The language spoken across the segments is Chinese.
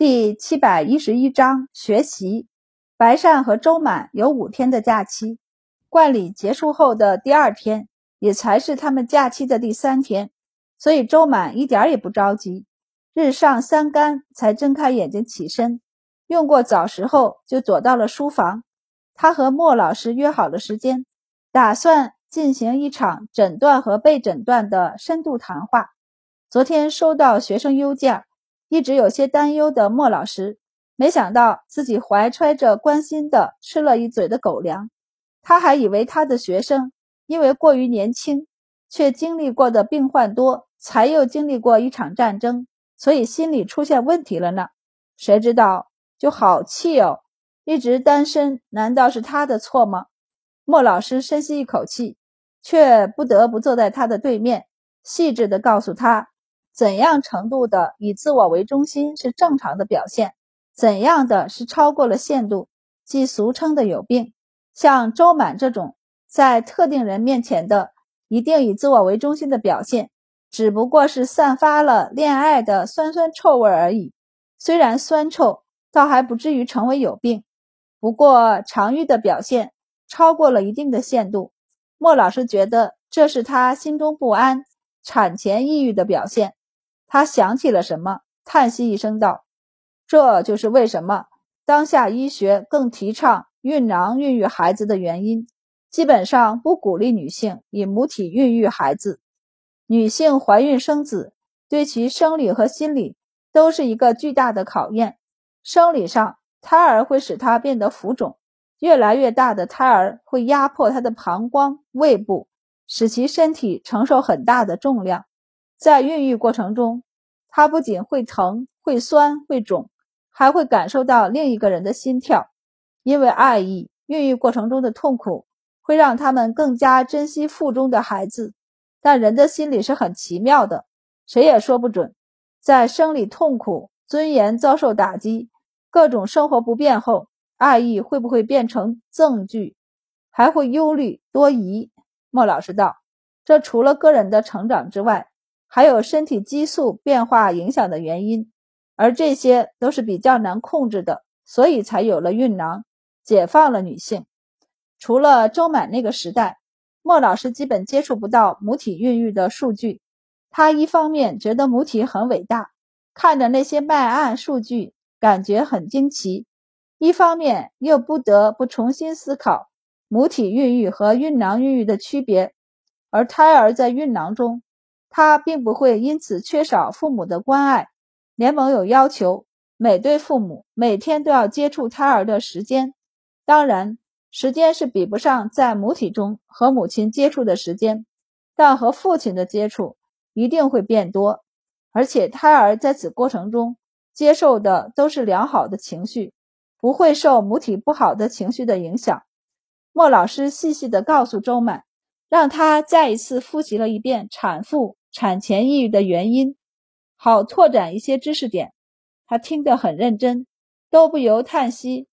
第七百一十一章学习。白善和周满有五天的假期，冠礼结束后的第二天，也才是他们假期的第三天，所以周满一点也不着急。日上三竿才睁开眼睛起身，用过早食后就躲到了书房。他和莫老师约好了时间，打算进行一场诊断和被诊断的深度谈话。昨天收到学生邮件，一直有些担忧的莫老师。没想到自己怀揣着关心的吃了一嘴的狗粮，他还以为他的学生因为过于年轻，却经历过的病患多，才又经历过一场战争，所以心理出现问题了呢。谁知道就好气哦！一直单身，难道是他的错吗？莫老师深吸一口气，却不得不坐在他的对面，细致地告诉他，怎样程度的以自我为中心是正常的表现。怎样的是超过了限度，即俗称的有病。像周满这种在特定人面前的一定以自我为中心的表现，只不过是散发了恋爱的酸酸臭味而已。虽然酸臭，倒还不至于成为有病。不过常欲的表现超过了一定的限度，莫老师觉得这是他心中不安、产前抑郁的表现。他想起了什么，叹息一声道。这就是为什么当下医学更提倡孕囊孕育孩子的原因，基本上不鼓励女性以母体孕育孩子。女性怀孕生子，对其生理和心理都是一个巨大的考验。生理上，胎儿会使她变得浮肿，越来越大的胎儿会压迫她的膀胱、胃部，使其身体承受很大的重量。在孕育过程中，他不仅会疼、会酸、会肿。还会感受到另一个人的心跳，因为爱意，孕育过程中的痛苦会让他们更加珍惜腹中的孩子。但人的心理是很奇妙的，谁也说不准，在生理痛苦、尊严遭受打击、各种生活不便后，爱意会不会变成憎惧，还会忧虑多疑。莫老师道：“这除了个人的成长之外，还有身体激素变化影响的原因。”而这些都是比较难控制的，所以才有了孕囊，解放了女性。除了周满那个时代，莫老师基本接触不到母体孕育的数据。他一方面觉得母体很伟大，看着那些脉案数据感觉很惊奇；一方面又不得不重新思考母体孕育和孕囊孕育的区别。而胎儿在孕囊中，他并不会因此缺少父母的关爱。联盟有要求，每对父母每天都要接触胎儿的时间，当然，时间是比不上在母体中和母亲接触的时间，但和父亲的接触一定会变多，而且胎儿在此过程中接受的都是良好的情绪，不会受母体不好的情绪的影响。莫老师细细地告诉周满，让他再一次复习了一遍产妇产前抑郁的原因。好拓展一些知识点，他听得很认真，都不由叹息：“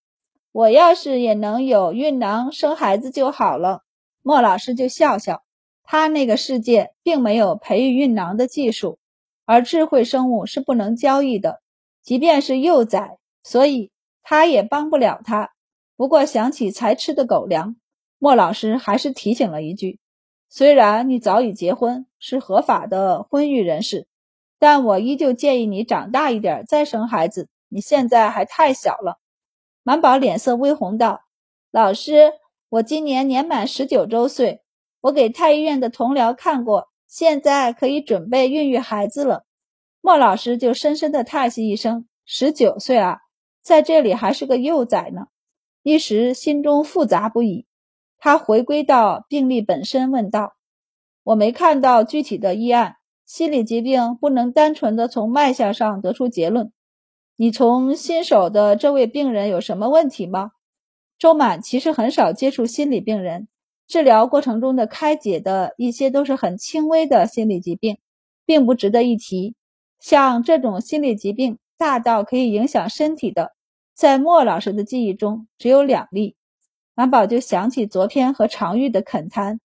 我要是也能有孕囊生孩子就好了。”莫老师就笑笑，他那个世界并没有培育孕囊的技术，而智慧生物是不能交易的，即便是幼崽，所以他也帮不了他。不过想起才吃的狗粮，莫老师还是提醒了一句：“虽然你早已结婚，是合法的婚育人士。”但我依旧建议你长大一点再生孩子，你现在还太小了。满宝脸色微红道：“老师，我今年年满十九周岁，我给太医院的同僚看过，现在可以准备孕育孩子了。”莫老师就深深的叹息一声：“十九岁啊，在这里还是个幼崽呢。”一时心中复杂不已。他回归到病例本身，问道：“我没看到具体的医案。”心理疾病不能单纯的从脉象上得出结论。你从新手的这位病人有什么问题吗？周满其实很少接触心理病人，治疗过程中的开解的一些都是很轻微的心理疾病，并不值得一提。像这种心理疾病大到可以影响身体的，在莫老师的记忆中只有两例。满宝就想起昨天和常玉的恳谈，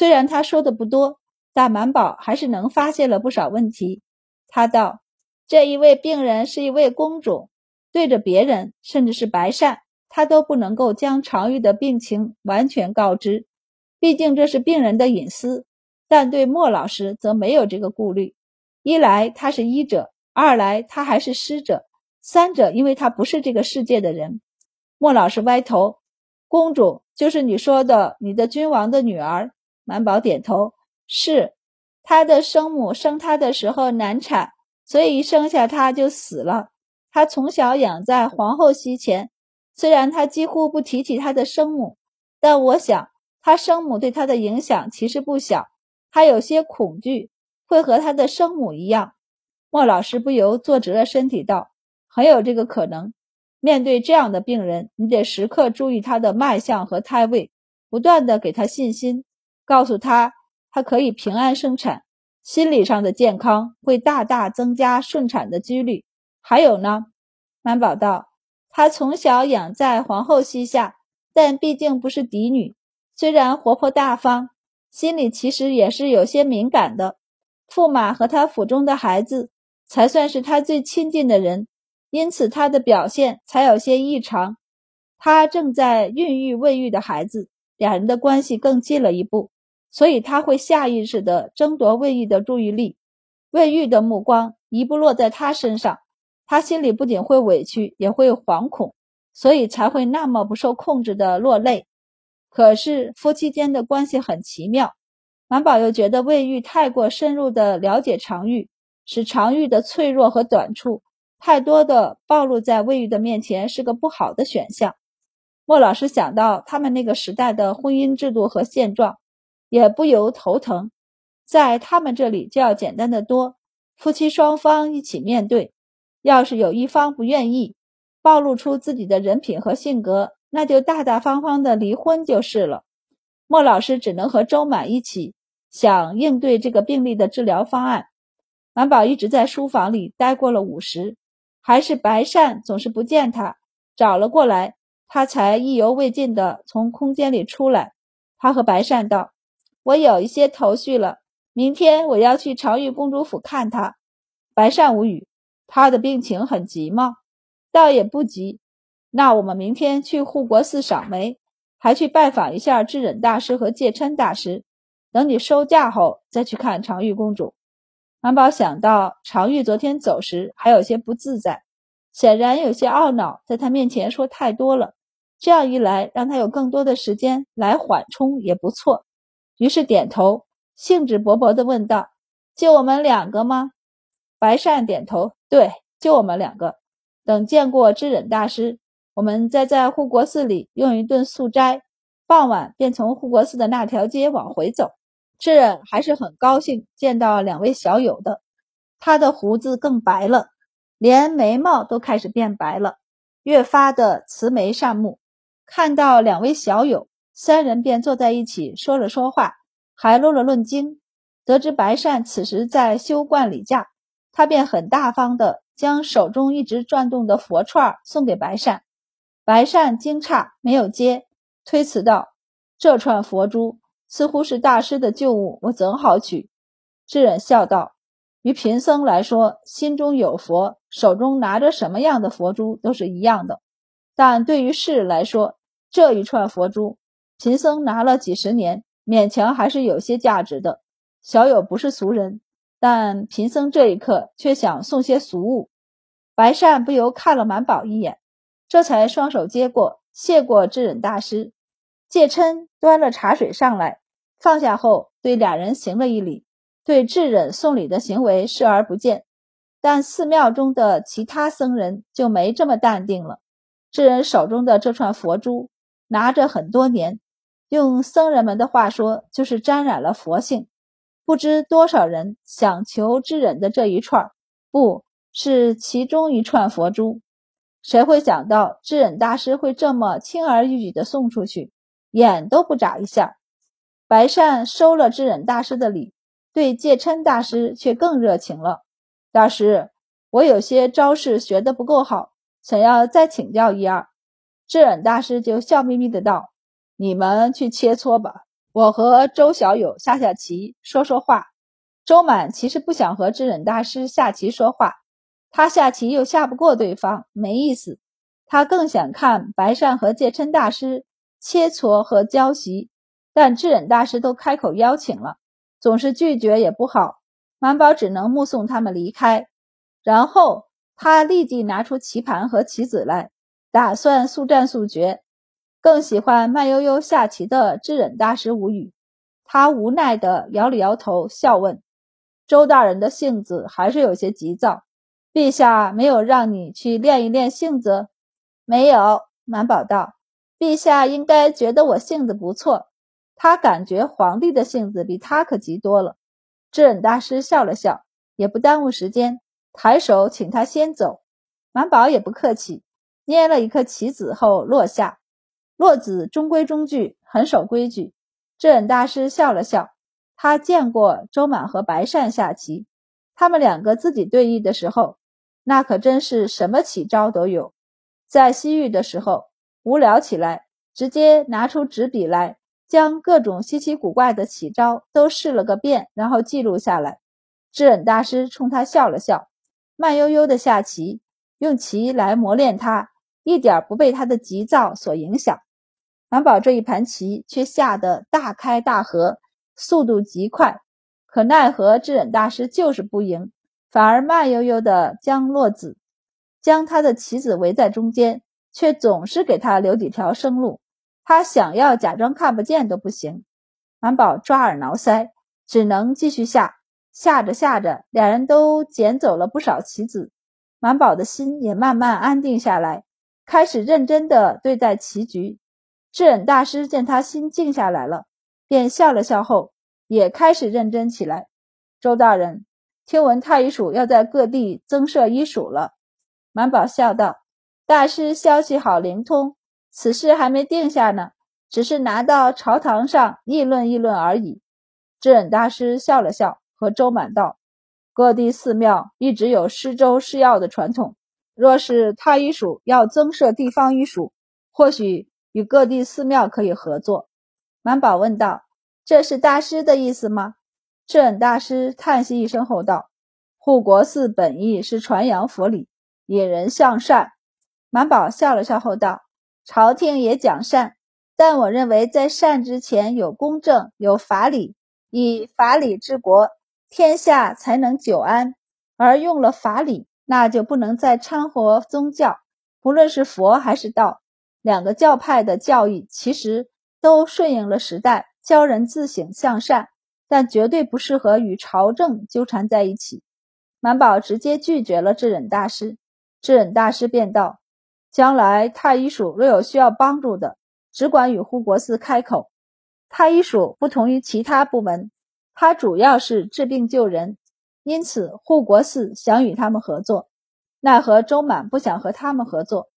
虽然他说的不多。但满宝还是能发现了不少问题。他道：“这一位病人是一位公主，对着别人，甚至是白善，他都不能够将常玉的病情完全告知，毕竟这是病人的隐私。但对莫老师则没有这个顾虑：一来他是医者，二来他还是师者，三者因为他不是这个世界的人。莫老师歪头：“公主就是你说的你的君王的女儿。”满宝点头：“是。”他的生母生他的时候难产，所以一生下他就死了。他从小养在皇后膝前，虽然他几乎不提起他的生母，但我想他生母对他的影响其实不小。他有些恐惧，会和他的生母一样。莫老师不由坐直了身体，道：“很有这个可能。面对这样的病人，你得时刻注意他的脉象和胎位，不断的给他信心，告诉他。”他可以平安生产，心理上的健康会大大增加顺产的几率。还有呢，满宝道，他从小养在皇后膝下，但毕竟不是嫡女，虽然活泼大方，心里其实也是有些敏感的。驸马和他府中的孩子才算是他最亲近的人，因此他的表现才有些异常。他正在孕育未育的孩子，两人的关系更近了一步。所以他会下意识地争夺魏玉的注意力，魏玉的目光一不落在他身上，他心里不仅会委屈，也会惶恐，所以才会那么不受控制的落泪。可是夫妻间的关系很奇妙，满宝又觉得魏玉太过深入地了解常玉，使常玉的脆弱和短处太多的暴露在魏玉的面前，是个不好的选项。莫老师想到他们那个时代的婚姻制度和现状。也不由头疼，在他们这里就要简单的多。夫妻双方一起面对，要是有一方不愿意暴露出自己的人品和性格，那就大大方方的离婚就是了。莫老师只能和周满一起想应对这个病例的治疗方案。满宝一直在书房里待过了午时，还是白善总是不见他，找了过来，他才意犹未尽的从空间里出来。他和白善道。我有一些头绪了，明天我要去长玉公主府看她。白善无语，她的病情很急吗？倒也不急。那我们明天去护国寺赏梅，还去拜访一下智忍大师和戒琛大师。等你收假后再去看长玉公主。安宝想到长玉昨天走时还有些不自在，显然有些懊恼，在他面前说太多了。这样一来，让他有更多的时间来缓冲也不错。于是点头，兴致勃勃地问道：“就我们两个吗？”白善点头：“对，就我们两个。等见过知忍大师，我们再在护国寺里用一顿素斋，傍晚便从护国寺的那条街往回走。”智忍还是很高兴见到两位小友的，他的胡子更白了，连眉毛都开始变白了，越发的慈眉善目。看到两位小友。三人便坐在一起说了说话，还论了论经。得知白善此时在修观礼架，他便很大方地将手中一直转动的佛串送给白善。白善惊诧，没有接，推辞道：“这串佛珠似乎是大师的旧物，我怎好取？”智忍笑道：“于贫僧来说，心中有佛，手中拿着什么样的佛珠都是一样的；但对于世人来说，这一串佛珠……”贫僧拿了几十年，勉强还是有些价值的。小友不是俗人，但贫僧这一刻却想送些俗物。白善不由看了满宝一眼，这才双手接过，谢过智忍大师。戒琛端了茶水上来，放下后对俩人行了一礼，对智忍送礼的行为视而不见。但寺庙中的其他僧人就没这么淡定了。智忍手中的这串佛珠，拿着很多年。用僧人们的话说，就是沾染了佛性。不知多少人想求知忍的这一串，不是其中一串佛珠。谁会想到智忍大师会这么轻而易举地送出去，眼都不眨一下？白善收了智忍大师的礼，对戒琛大师却更热情了。大师，我有些招式学得不够好，想要再请教一二。智忍大师就笑眯眯的道。你们去切磋吧，我和周小友下下棋，说说话。周满其实不想和智忍大师下棋说话，他下棋又下不过对方，没意思。他更想看白善和戒琛大师切磋和交习，但智忍大师都开口邀请了，总是拒绝也不好。满宝只能目送他们离开，然后他立即拿出棋盘和棋子来，打算速战速决。更喜欢慢悠悠下棋的智忍大师无语，他无奈地摇了摇头，笑问：“周大人的性子还是有些急躁，陛下没有让你去练一练性子？”“没有。”满宝道，“陛下应该觉得我性子不错。他感觉皇帝的性子比他可急多了。”智忍大师笑了笑，也不耽误时间，抬手请他先走。满宝也不客气，捏了一颗棋子后落下。落子中规中矩，很守规矩。智忍大师笑了笑，他见过周满和白善下棋，他们两个自己对弈的时候，那可真是什么奇招都有。在西域的时候，无聊起来，直接拿出纸笔来，将各种稀奇古怪的奇招都试了个遍，然后记录下来。智忍大师冲他笑了笑，慢悠悠的下棋，用棋来磨练他，一点不被他的急躁所影响。满宝这一盘棋却下得大开大合，速度极快，可奈何智忍大师就是不赢，反而慢悠悠地将落子，将他的棋子围在中间，却总是给他留几条生路，他想要假装看不见都不行。满宝抓耳挠腮，只能继续下。下着下着，两人都捡走了不少棋子，满宝的心也慢慢安定下来，开始认真的对待棋局。智忍大师见他心静下来了，便笑了笑后，也开始认真起来。周大人，听闻太医署要在各地增设医署了。满宝笑道：“大师消息好灵通，此事还没定下呢，只是拿到朝堂上议论议论而已。”智忍大师笑了笑，和周满道：“各地寺庙一直有施粥施药的传统，若是太医署要增设地方医署，或许……”与各地寺庙可以合作，满宝问道：“这是大师的意思吗？”智忍大师叹息一声后道：“护国寺本意是传扬佛理，引人向善。”满宝笑了笑后道：“朝廷也讲善，但我认为在善之前有公正，有法理，以法理治国，天下才能久安。而用了法理，那就不能再掺和宗教，不论是佛还是道。”两个教派的教义其实都顺应了时代，教人自省向善，但绝对不适合与朝政纠缠在一起。满宝直接拒绝了智忍大师，智忍大师便道：“将来太医署若有需要帮助的，只管与护国寺开口。太医署不同于其他部门，它主要是治病救人，因此护国寺想与他们合作，奈何周满不想和他们合作。”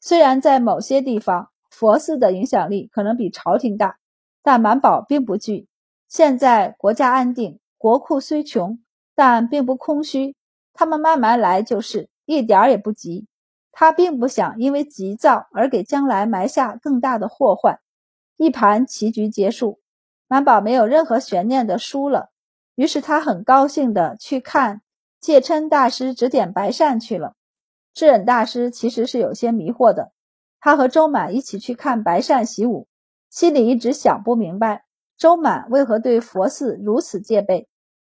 虽然在某些地方，佛寺的影响力可能比朝廷大，但满宝并不惧。现在国家安定，国库虽穷，但并不空虚。他们慢慢来，就是一点儿也不急。他并不想因为急躁而给将来埋下更大的祸患。一盘棋局结束，满宝没有任何悬念的输了。于是他很高兴的去看戒琛大师指点白善去了。智忍大师其实是有些迷惑的，他和周满一起去看白善习武，心里一直想不明白周满为何对佛寺如此戒备，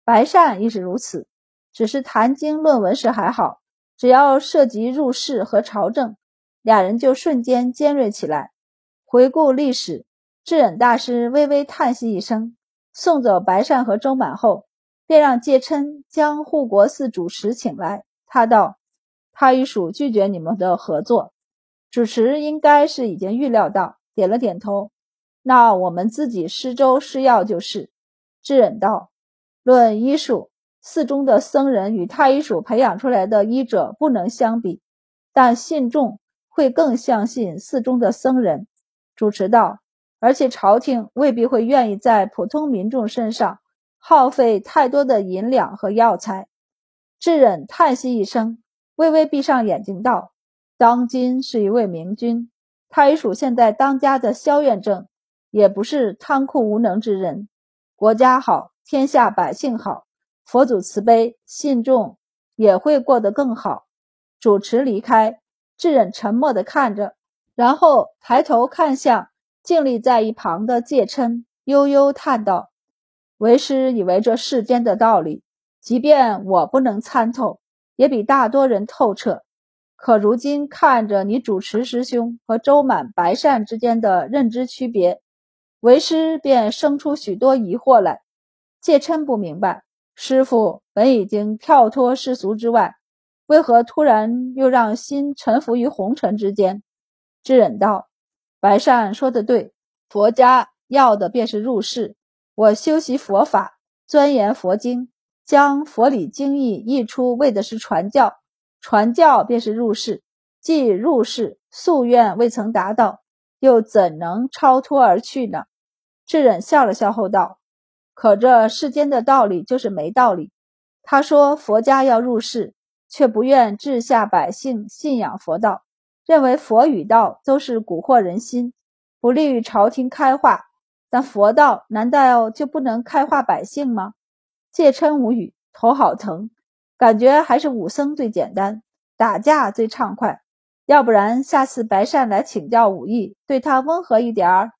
白善亦是如此。只是谈经论文时还好，只要涉及入世和朝政，俩人就瞬间尖锐起来。回顾历史，智忍大师微微叹息一声，送走白善和周满后，便让戒琛将护国寺主持请来。他道。太医署拒绝你们的合作，主持应该是已经预料到，点了点头。那我们自己施粥施药就是。智忍道：“论医术，寺中的僧人与太医署培养出来的医者不能相比，但信众会更相信寺中的僧人。”主持道：“而且朝廷未必会愿意在普通民众身上耗费太多的银两和药材。”智忍叹息一声。微微闭上眼睛道：“当今是一位明君，太医署现在当家的萧院正，也不是贪酷无能之人。国家好，天下百姓好，佛祖慈悲，信众也会过得更好。主持离开，智忍沉默地看着，然后抬头看向静立在一旁的戒琛，悠悠叹道：“为师以为这世间的道理，即便我不能参透，也比大多人透彻。可如今看着你主持师兄和周满、白善之间的认知区别，为师便生出许多疑惑来。”戒琛不明白，师傅本已经跳脱世俗之外。为何突然又让心沉浮于红尘之间？智忍道：“白善说的对，佛家要的便是入世。我修习佛法，钻研佛经，将佛理经义译出，为的是传教。传教便是入世。既入世，夙愿未曾达到，又怎能超脱而去呢？”智忍笑了笑后道：“可这世间的道理就是没道理。他说佛家要入世。”却不愿治下百姓信仰佛道，认为佛与道都是蛊惑人心，不利于朝廷开化。但佛道难道就不能开化百姓吗？谢琛无语，头好疼，感觉还是武僧最简单，打架最畅快。要不然下次白善来请教武艺，对他温和一点儿。